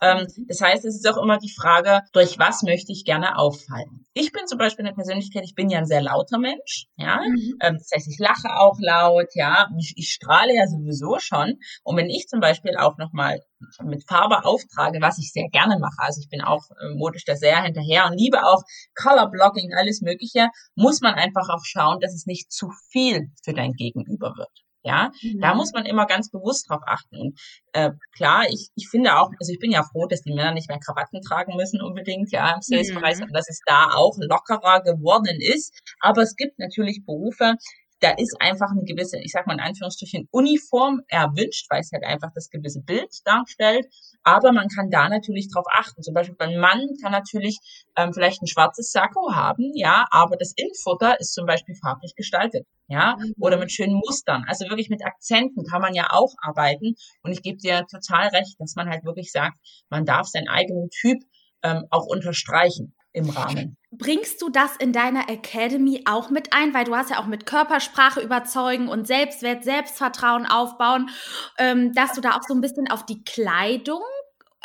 Ähm, das heißt, es ist auch immer die Frage, durch was möchte ich gerne auffallen? Ich bin zum Beispiel eine Persönlichkeit, ich bin ja ein sehr lauter Mensch, ja. Mhm. Ähm, das heißt, ich lache auch laut, ja. Ich, ich, strahle ja sowieso schon. Und wenn ich zum Beispiel auch nochmal mit Farbe auftrage, was ich sehr gerne mache, also ich bin auch äh, modisch da sehr hinterher und liebe auch Color Blocking, alles Mögliche, muss man einfach auch schauen, dass es nicht zu viel für dein Gegenüber wird. Ja, mhm. da muss man immer ganz bewusst drauf achten. Und äh, klar, ich, ich finde auch, also ich bin ja froh, dass die Männer nicht mehr Krawatten tragen müssen unbedingt, ja, im Salesbereich, mhm. dass es da auch lockerer geworden ist. Aber es gibt natürlich Berufe, da ist einfach eine gewisse, ich sag mal in Anführungsstrichen, Uniform erwünscht, weil es halt einfach das gewisse Bild darstellt. Aber man kann da natürlich drauf achten. Zum Beispiel beim Mann kann natürlich ähm, vielleicht ein schwarzes Sakko haben, ja, aber das Innenfutter ist zum Beispiel farblich gestaltet, ja, mhm. oder mit schönen Mustern. Also wirklich mit Akzenten kann man ja auch arbeiten. Und ich gebe dir total recht, dass man halt wirklich sagt, man darf seinen eigenen Typ ähm, auch unterstreichen im Rahmen. Bringst du das in deiner Academy auch mit ein? Weil du hast ja auch mit Körpersprache überzeugen und Selbstwert, Selbstvertrauen aufbauen, ähm, dass du da auch so ein bisschen auf die Kleidung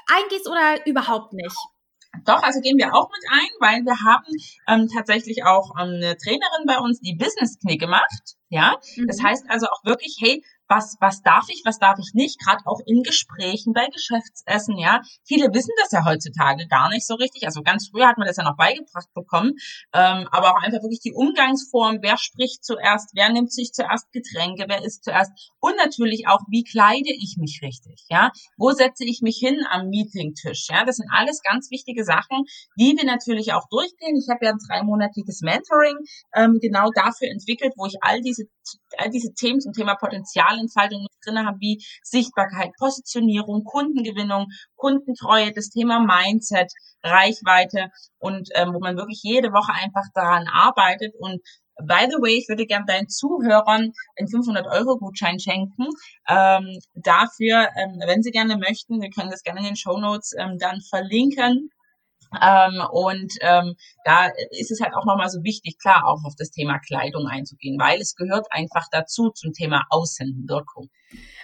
eingehst oder überhaupt nicht? Doch, also gehen wir auch mit ein, weil wir haben ähm, tatsächlich auch ähm, eine Trainerin bei uns, die Business Knicke macht. Ja, mhm. das heißt also auch wirklich, hey, was, was darf ich, was darf ich nicht, gerade auch in Gesprächen, bei Geschäftsessen, ja. Viele wissen das ja heutzutage gar nicht so richtig. Also ganz früher hat man das ja noch beigebracht bekommen, ähm, aber auch einfach wirklich die Umgangsform, wer spricht zuerst, wer nimmt sich zuerst Getränke, wer isst zuerst und natürlich auch, wie kleide ich mich richtig, ja. Wo setze ich mich hin am Meetingtisch, ja. Das sind alles ganz wichtige Sachen, die wir natürlich auch durchgehen. Ich habe ja ein dreimonatiges Mentoring ähm, genau dafür entwickelt, wo ich all diese all diese Themen zum Thema Potenzialentfaltung drin habe, wie Sichtbarkeit, Positionierung, Kundengewinnung, Kundentreue, das Thema Mindset, Reichweite und ähm, wo man wirklich jede Woche einfach daran arbeitet und By the way, ich würde gerne deinen Zuhörern einen 500-Euro-Gutschein schenken. Ähm, dafür, ähm, wenn sie gerne möchten, wir können das gerne in den Show Notes ähm, dann verlinken. Ähm, und ähm, da ist es halt auch nochmal so wichtig, klar auch auf das Thema Kleidung einzugehen, weil es gehört einfach dazu zum Thema Außenwirkung.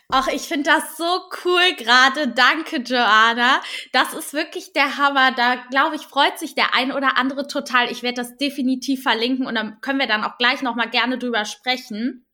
Ach, ich finde das so cool gerade. Danke, Joanna. Das ist wirklich der Hammer. Da, glaube ich, freut sich der ein oder andere total. Ich werde das definitiv verlinken und dann können wir dann auch gleich nochmal gerne drüber sprechen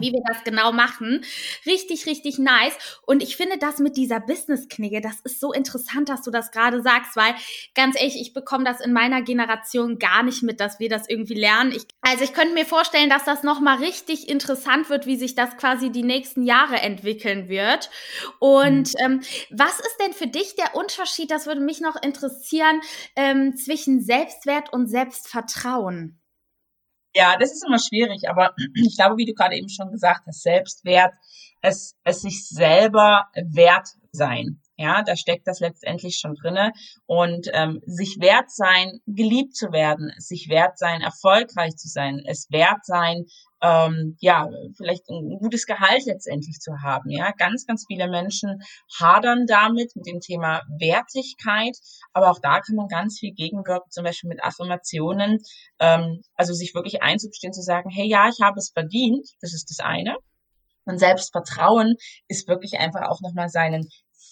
wie wir das genau machen. Richtig, richtig nice. Und ich finde das mit dieser Business-Knigge, das ist so interessant, dass du das gerade sagst, weil ganz ehrlich, ich bekomme das in meiner Generation gar nicht mit, dass wir das irgendwie lernen. Ich, also ich könnte mir vorstellen, dass das nochmal richtig interessant wird, wie sich das quasi die nächsten Jahre entwickeln wird. Und mhm. ähm, was ist denn für dich der Unterschied, das würde mich noch interessieren, ähm, zwischen Selbstwert und Selbstvertrauen? Ja, das ist immer schwierig, aber ich glaube, wie du gerade eben schon gesagt hast, Selbstwert, es, es sich selber wert sein. Ja, da steckt das letztendlich schon drinne und ähm, sich wert sein, geliebt zu werden, sich wert sein, erfolgreich zu sein, es wert sein, ähm, ja, vielleicht ein gutes Gehalt letztendlich zu haben. Ja, ganz, ganz viele Menschen hadern damit mit dem Thema Wertigkeit, aber auch da kann man ganz viel gegenwirken, zum Beispiel mit Affirmationen, ähm, also sich wirklich einzustehen, zu sagen, hey, ja, ich habe es verdient, das ist das eine. Und Selbstvertrauen ist wirklich einfach auch nochmal seinen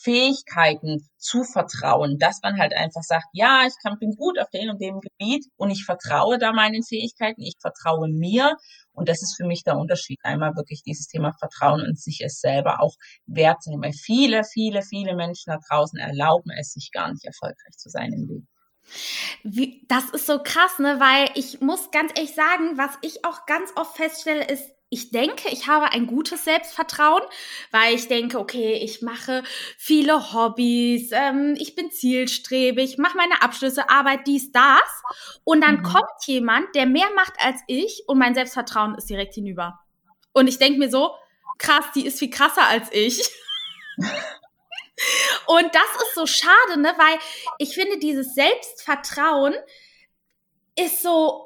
Fähigkeiten zu vertrauen, dass man halt einfach sagt, ja, ich kann, bin gut auf dem und dem Gebiet und ich vertraue da meinen Fähigkeiten, ich vertraue mir und das ist für mich der Unterschied. Einmal wirklich dieses Thema Vertrauen und sich es selber auch wert sein, weil viele, viele, viele Menschen da draußen erlauben es sich gar nicht erfolgreich zu sein im Leben. Wie, das ist so krass, ne? Weil ich muss ganz ehrlich sagen, was ich auch ganz oft feststelle, ist, ich denke, ich habe ein gutes Selbstvertrauen, weil ich denke, okay, ich mache viele Hobbys, ähm, ich bin zielstrebig, mache meine Abschlüsse, Arbeit, dies, das. Und dann mhm. kommt jemand, der mehr macht als ich und mein Selbstvertrauen ist direkt hinüber. Und ich denke mir so, krass, die ist viel krasser als ich. und das ist so schade, ne? Weil ich finde, dieses Selbstvertrauen ist so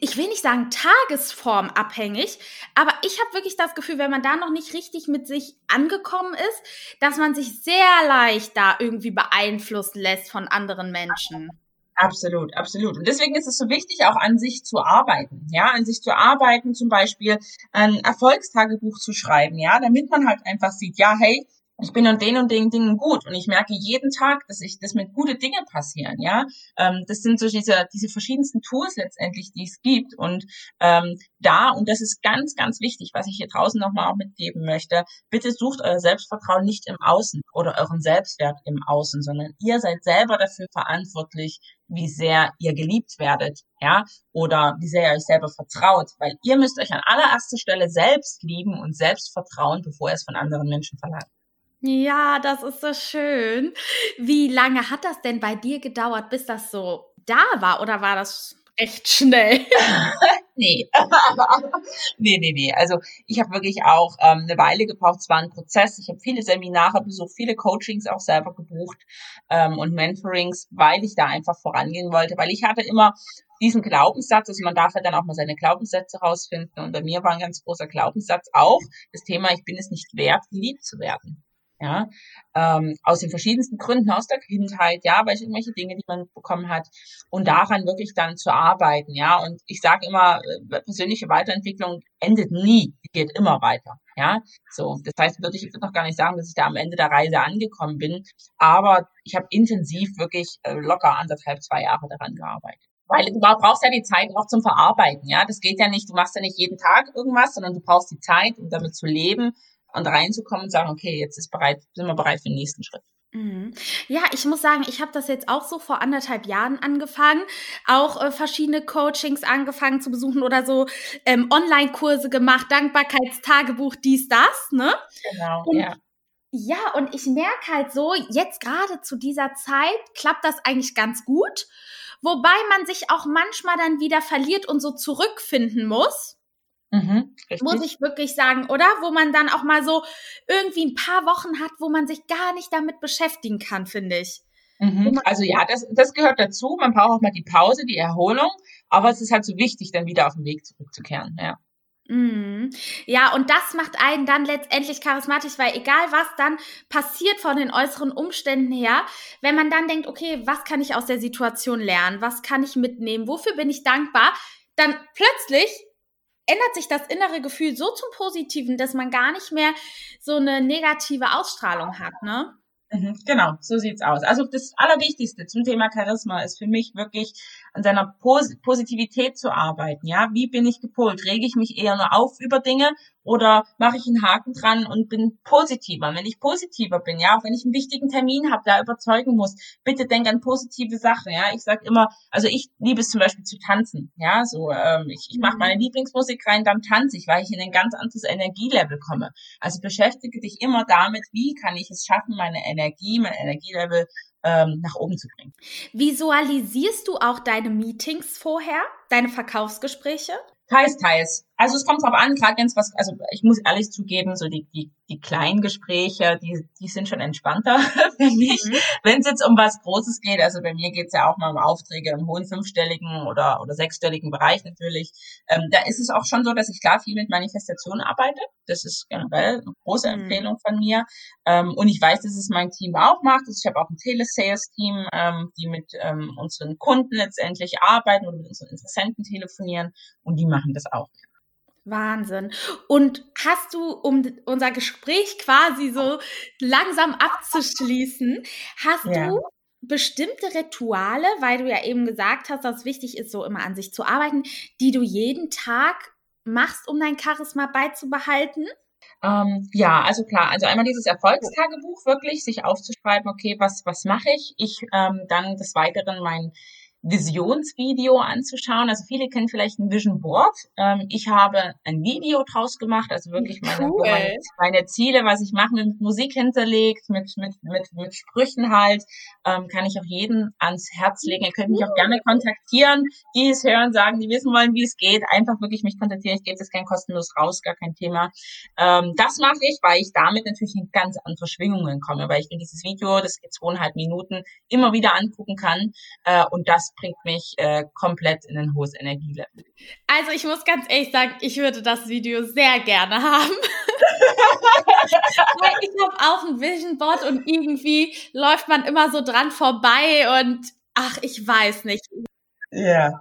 ich will nicht sagen tagesformabhängig, aber ich habe wirklich das Gefühl, wenn man da noch nicht richtig mit sich angekommen ist, dass man sich sehr leicht da irgendwie beeinflussen lässt von anderen Menschen. Absolut, absolut. Und deswegen ist es so wichtig, auch an sich zu arbeiten, ja, an sich zu arbeiten, zum Beispiel ein Erfolgstagebuch zu schreiben, ja, damit man halt einfach sieht, ja, hey, ich bin an den und den Dingen gut und ich merke jeden Tag, dass ich, dass mir gute Dinge passieren, ja. Ähm, das sind so diese, diese verschiedensten Tools letztendlich, die es gibt und ähm, da, und das ist ganz, ganz wichtig, was ich hier draußen nochmal auch mitgeben möchte, bitte sucht euer Selbstvertrauen nicht im Außen oder euren Selbstwert im Außen, sondern ihr seid selber dafür verantwortlich, wie sehr ihr geliebt werdet, ja, oder wie sehr ihr euch selber vertraut, weil ihr müsst euch an allererster Stelle selbst lieben und selbst vertrauen, bevor ihr es von anderen Menschen verlangt. Ja, das ist so schön. Wie lange hat das denn bei dir gedauert, bis das so da war? Oder war das echt schnell? nee. nee, nee, nee. Also ich habe wirklich auch ähm, eine Weile gebraucht. Es war ein Prozess. Ich habe viele Seminare besucht, viele Coachings auch selber gebucht ähm, und Mentorings, weil ich da einfach vorangehen wollte. Weil ich hatte immer diesen Glaubenssatz, also man darf ja dann auch mal seine Glaubenssätze rausfinden. Und bei mir war ein ganz großer Glaubenssatz auch das Thema, ich bin es nicht wert, geliebt zu werden ja, ähm, aus den verschiedensten Gründen aus der Kindheit, ja, weil irgendwelche Dinge, die man bekommen hat und daran wirklich dann zu arbeiten, ja, und ich sage immer, äh, persönliche Weiterentwicklung endet nie, geht immer weiter, ja, so, das heißt, würde ich würde noch gar nicht sagen, dass ich da am Ende der Reise angekommen bin, aber ich habe intensiv wirklich äh, locker anderthalb, zwei Jahre daran gearbeitet. Weil du brauchst ja die Zeit auch zum Verarbeiten, ja. Das geht ja nicht, du machst ja nicht jeden Tag irgendwas, sondern du brauchst die Zeit, um damit zu leben und reinzukommen und sagen, okay, jetzt ist bereit, sind wir bereit für den nächsten Schritt. Mhm. Ja, ich muss sagen, ich habe das jetzt auch so vor anderthalb Jahren angefangen, auch äh, verschiedene Coachings angefangen zu besuchen oder so ähm, Online-Kurse gemacht, Dankbarkeitstagebuch, dies, das, ne? Genau, und, ja. Ja, und ich merke halt so, jetzt gerade zu dieser Zeit klappt das eigentlich ganz gut, wobei man sich auch manchmal dann wieder verliert und so zurückfinden muss. Mhm, muss ich wirklich sagen, oder? Wo man dann auch mal so irgendwie ein paar Wochen hat, wo man sich gar nicht damit beschäftigen kann, finde ich. Mhm. Also ja, das, das gehört dazu. Man braucht auch mal die Pause, die Erholung. Aber es ist halt so wichtig, dann wieder auf den Weg zurückzukehren. Ja. Mhm. Ja, und das macht einen dann letztendlich charismatisch, weil egal was dann passiert von den äußeren Umständen her, wenn man dann denkt, okay, was kann ich aus der Situation lernen? Was kann ich mitnehmen? Wofür bin ich dankbar? Dann plötzlich ändert sich das innere Gefühl so zum Positiven, dass man gar nicht mehr so eine negative Ausstrahlung hat, ne? Mhm, genau, so sieht's aus. Also das Allerwichtigste zum Thema Charisma ist für mich wirklich an seiner Pos Positivität zu arbeiten. Ja, wie bin ich gepolt? Rege ich mich eher nur auf über Dinge oder mache ich einen Haken dran und bin positiver? Wenn ich positiver bin, ja, auch wenn ich einen wichtigen Termin habe, da überzeugen muss, bitte denk an positive Sachen. Ja, ich sag immer, also ich liebe es zum Beispiel zu tanzen. Ja, so ähm, ich, ich mache mhm. meine Lieblingsmusik rein, dann tanze ich, weil ich in ein ganz anderes Energielevel komme. Also beschäftige dich immer damit, wie kann ich es schaffen, meine Energie, mein Energielevel ähm, nach oben zu bringen. Visualisierst du auch deine Meetings vorher, deine Verkaufsgespräche? Teils, teils. Also es kommt drauf an, gerade wenn es was, also ich muss ehrlich zugeben, so die, die, die kleinen Gespräche, die, die sind schon entspannter für mich. Mhm. Wenn es jetzt um was Großes geht, also bei mir geht's ja auch mal um Aufträge im hohen fünfstelligen oder, oder sechsstelligen Bereich natürlich, ähm, da ist es auch schon so, dass ich klar viel mit Manifestation arbeite. Das ist generell eine große mhm. Empfehlung von mir. Ähm, und ich weiß, dass es mein Team auch macht. Also ich habe auch ein Telesales-Team, ähm, die mit ähm, unseren Kunden letztendlich arbeiten oder mit unseren Interessenten telefonieren und die machen das auch. Wahnsinn. Und hast du, um unser Gespräch quasi so langsam abzuschließen, hast ja. du bestimmte Rituale, weil du ja eben gesagt hast, dass es wichtig ist, so immer an sich zu arbeiten, die du jeden Tag machst, um dein Charisma beizubehalten? Ähm, ja, also klar, also einmal dieses Erfolgstagebuch wirklich, sich aufzuschreiben, okay, was, was mache ich? Ich ähm, dann des Weiteren mein Visionsvideo anzuschauen. Also viele kennen vielleicht ein Vision Board. Ähm, ich habe ein Video draus gemacht, also wirklich meine, cool. meine, meine, Ziele, was ich mache, mit Musik hinterlegt, mit, mit, mit, mit Sprüchen halt, ähm, kann ich auch jeden ans Herz legen. Ihr könnt mich auch gerne kontaktieren, die es hören, sagen, die wissen wollen, wie es geht. Einfach wirklich mich kontaktieren. Ich gebe es kein kostenlos raus, gar kein Thema. Ähm, das mache ich, weil ich damit natürlich in ganz andere Schwingungen komme, weil ich mir dieses Video, das geht zweieinhalb Minuten, immer wieder angucken kann äh, und das bringt mich äh, komplett in ein hohes Energielevel. Also ich muss ganz ehrlich sagen, ich würde das Video sehr gerne haben. Weil ich habe auch ein Vision Board und irgendwie läuft man immer so dran vorbei und ach, ich weiß nicht. Ja.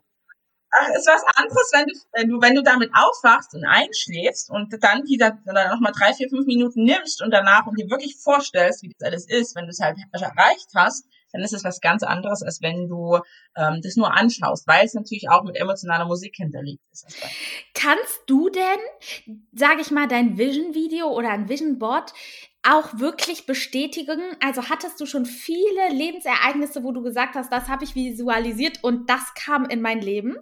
Ach, ist was anderes, wenn du, wenn du, wenn du damit aufwachst und einschläfst und dann wieder dann noch mal drei, vier, fünf Minuten nimmst und danach und dir wirklich vorstellst, wie das alles ist, wenn du es halt erreicht hast, dann ist es was ganz anderes, als wenn du ähm, das nur anschaust, weil es natürlich auch mit emotionaler Musik hinterlegt ist. Kannst du denn, sage ich mal, dein Vision-Video oder ein Vision-Board auch wirklich bestätigen? Also hattest du schon viele Lebensereignisse, wo du gesagt hast, das habe ich visualisiert und das kam in mein Leben?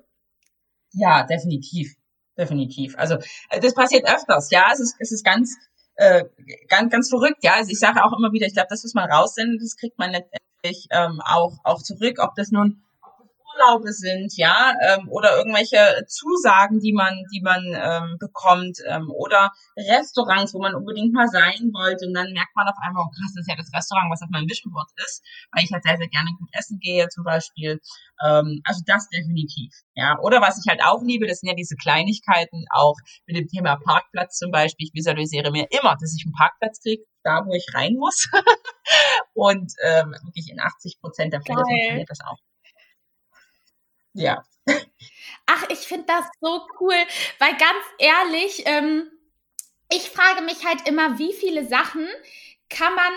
Ja, definitiv. Definitiv. Also äh, das passiert öfters, ja. Es ist, es ist ganz, äh, ganz, ganz verrückt, ja. Also ich sage auch immer wieder, ich glaube, das, was man raussendet, das kriegt man letztendlich ähm, auch, auch zurück, ob das nun Urlaube sind, ja, ähm, oder irgendwelche Zusagen, die man, die man ähm, bekommt, ähm, oder Restaurants, wo man unbedingt mal sein wollte, und dann merkt man auf einmal, oh krass, das ist ja das Restaurant, was auf meinem Vision Board ist, weil ich halt sehr, sehr gerne gut essen gehe, zum Beispiel. Ähm, also das definitiv, ja. Oder was ich halt auch liebe, das sind ja diese Kleinigkeiten, auch mit dem Thema Parkplatz zum Beispiel. Ich visualisiere mir immer, dass ich einen Parkplatz kriege, da wo ich rein muss. und ähm, wirklich in 80 Prozent der Fälle funktioniert das auch. Ja. Ach, ich finde das so cool, weil ganz ehrlich, ähm, ich frage mich halt immer, wie viele Sachen kann man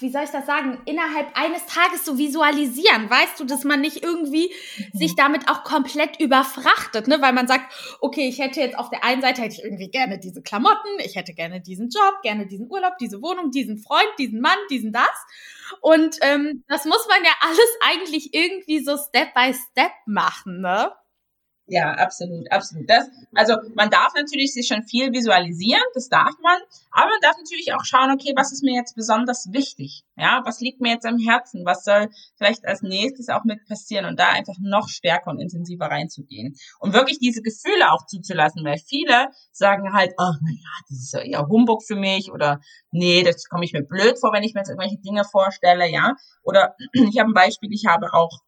wie soll ich das sagen, innerhalb eines Tages so visualisieren, weißt du, dass man nicht irgendwie mhm. sich damit auch komplett überfrachtet, ne, weil man sagt, okay, ich hätte jetzt auf der einen Seite hätte ich irgendwie gerne diese Klamotten, ich hätte gerne diesen Job, gerne diesen Urlaub, diese Wohnung, diesen Freund, diesen Mann, diesen das. Und ähm, das muss man ja alles eigentlich irgendwie so Step by Step machen, ne? Ja, absolut, absolut. Das, also man darf natürlich sich schon viel visualisieren, das darf man, aber man darf natürlich auch schauen, okay, was ist mir jetzt besonders wichtig? Ja, was liegt mir jetzt am Herzen? Was soll vielleicht als nächstes auch mit passieren und da einfach noch stärker und intensiver reinzugehen und wirklich diese Gefühle auch zuzulassen, weil viele sagen halt, ach oh, naja, das ist ja eher Humbug für mich oder nee, das komme ich mir blöd vor, wenn ich mir jetzt irgendwelche Dinge vorstelle, ja. Oder ich habe ein Beispiel, ich habe auch,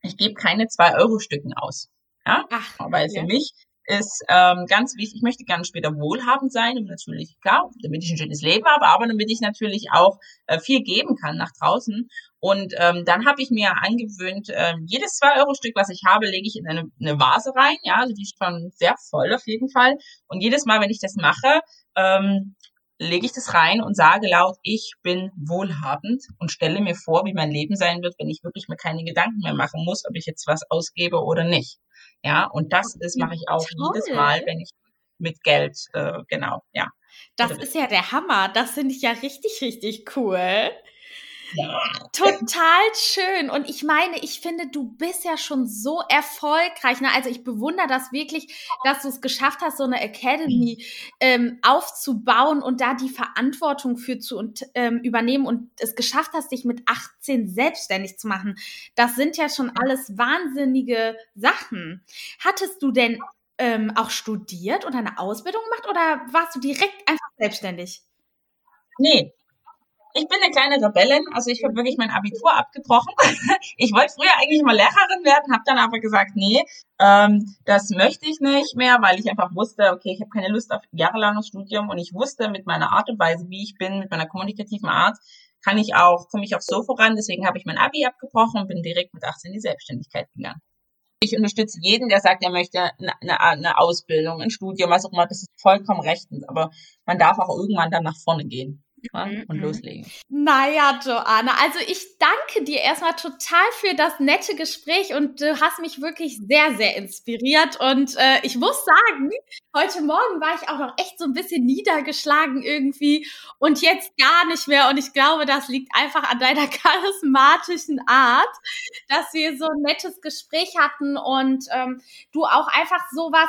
ich gebe keine zwei Euro Stücken aus. Ja? Ach, Weil für ja. mich ist ähm, ganz wichtig, ich möchte gerne später wohlhabend sein und natürlich, klar, damit ich ein schönes Leben habe, aber damit ich natürlich auch äh, viel geben kann nach draußen. Und ähm, dann habe ich mir angewöhnt, äh, jedes 2-Euro-Stück, was ich habe, lege ich in eine, eine Vase rein. Ja, also die ist schon sehr voll auf jeden Fall. Und jedes Mal, wenn ich das mache, ähm, lege ich das rein und sage laut, ich bin wohlhabend und stelle mir vor, wie mein Leben sein wird, wenn ich wirklich mir keine Gedanken mehr machen muss, ob ich jetzt was ausgebe oder nicht. Ja, und das, das mache ich auch Toll. jedes Mal, wenn ich mit Geld, äh, genau, ja. Das ist ja der Hammer. Das finde ich ja richtig, richtig cool. Total schön. Und ich meine, ich finde, du bist ja schon so erfolgreich. Ne? Also ich bewundere das wirklich, dass du es geschafft hast, so eine Academy ähm, aufzubauen und da die Verantwortung für zu und, ähm, übernehmen und es geschafft hast, dich mit 18 selbstständig zu machen. Das sind ja schon alles wahnsinnige Sachen. Hattest du denn ähm, auch studiert oder eine Ausbildung gemacht oder warst du direkt einfach selbstständig? Nee, ich bin eine kleine Rebellin, also ich habe wirklich mein Abitur abgebrochen. ich wollte früher eigentlich mal Lehrerin werden, habe dann aber gesagt, nee, ähm, das möchte ich nicht mehr, weil ich einfach wusste, okay, ich habe keine Lust auf jahrelanges Studium und ich wusste mit meiner Art und Weise, wie ich bin, mit meiner kommunikativen Art, kann ich auch, komme ich auch so voran. Deswegen habe ich mein Abi abgebrochen und bin direkt mit 18 in die Selbstständigkeit gegangen. Ich unterstütze jeden, der sagt, er möchte eine, eine, eine Ausbildung, ein Studium, was auch immer. Das ist vollkommen rechtens. Aber man darf auch irgendwann dann nach vorne gehen und mhm. loslegen. Naja, Joanna, also ich danke dir erstmal total für das nette Gespräch und du hast mich wirklich sehr, sehr inspiriert. Und äh, ich muss sagen, heute Morgen war ich auch noch echt so ein bisschen niedergeschlagen irgendwie und jetzt gar nicht mehr. Und ich glaube, das liegt einfach an deiner charismatischen Art, dass wir so ein nettes Gespräch hatten und ähm, du auch einfach sowas,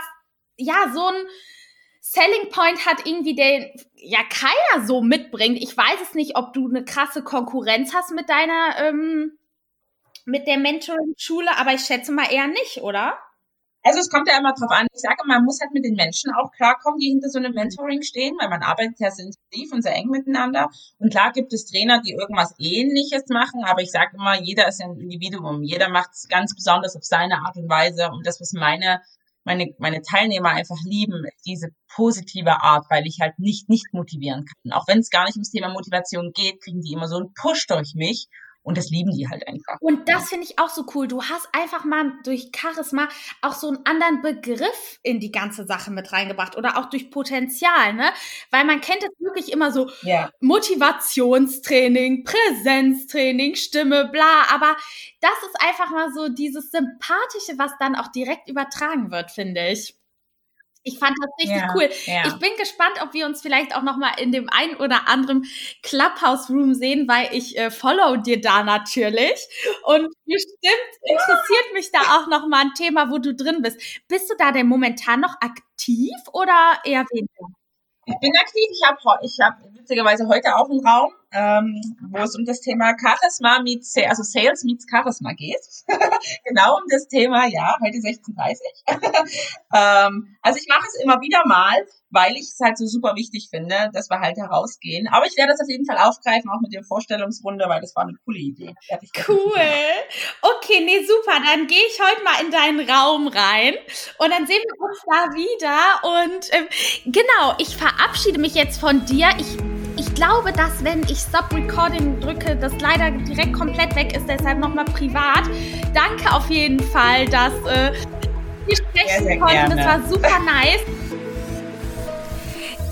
ja, so ein Selling Point hat irgendwie den ja keiner so mitbringt. Ich weiß es nicht, ob du eine krasse Konkurrenz hast mit deiner ähm, mit der Mentoring-Schule, aber ich schätze mal eher nicht, oder? Also es kommt ja immer drauf an. Ich sage, man muss halt mit den Menschen auch klarkommen, die hinter so einem Mentoring stehen, weil man arbeitet ja sehr intensiv und sehr eng miteinander. Und klar gibt es Trainer, die irgendwas Ähnliches machen, aber ich sage immer, jeder ist ein Individuum. Jeder macht es ganz besonders auf seine Art und Weise. Und das, was meine meine, meine Teilnehmer einfach lieben, diese positive Art, weil ich halt nicht, nicht motivieren kann. Auch wenn es gar nicht ums Thema Motivation geht, kriegen die immer so einen Push durch mich und das lieben die halt einfach. Und das finde ich auch so cool. Du hast einfach mal durch Charisma auch so einen anderen Begriff in die ganze Sache mit reingebracht oder auch durch Potenzial, ne? Weil man kennt es wirklich immer so ja. Motivationstraining, Präsenztraining, Stimme, bla. Aber das ist einfach mal so dieses Sympathische, was dann auch direkt übertragen wird, finde ich. Ich fand das richtig ja, cool. Ja. Ich bin gespannt, ob wir uns vielleicht auch noch mal in dem einen oder anderen Clubhouse Room sehen, weil ich äh, follow dir da natürlich und bestimmt interessiert mich da auch noch mal ein Thema, wo du drin bist. Bist du da denn momentan noch aktiv oder eher weniger? Ich bin aktiv. Ich habe ich hab witzigerweise heute auch einen Raum, ähm, wo es um das Thema Charisma meets, also Sales meets Charisma geht. genau um das Thema, ja, heute 16.30 ähm, Also ich mache es immer wieder mal, weil ich es halt so super wichtig finde, dass wir halt herausgehen. Aber ich werde das auf jeden Fall aufgreifen, auch mit der Vorstellungsrunde, weil das war eine coole Idee. Cool. Okay, nee, super. Dann gehe ich heute mal in deinen Raum rein und dann sehen wir uns da wieder. Und ähm, genau, ich verabschiede mich jetzt von dir. Ich ich glaube, dass wenn ich Stop Recording drücke, das leider direkt komplett weg ist, deshalb nochmal privat. Danke auf jeden Fall, dass äh, wir sprechen sehr, sehr konnten. Gerne. Das war super nice.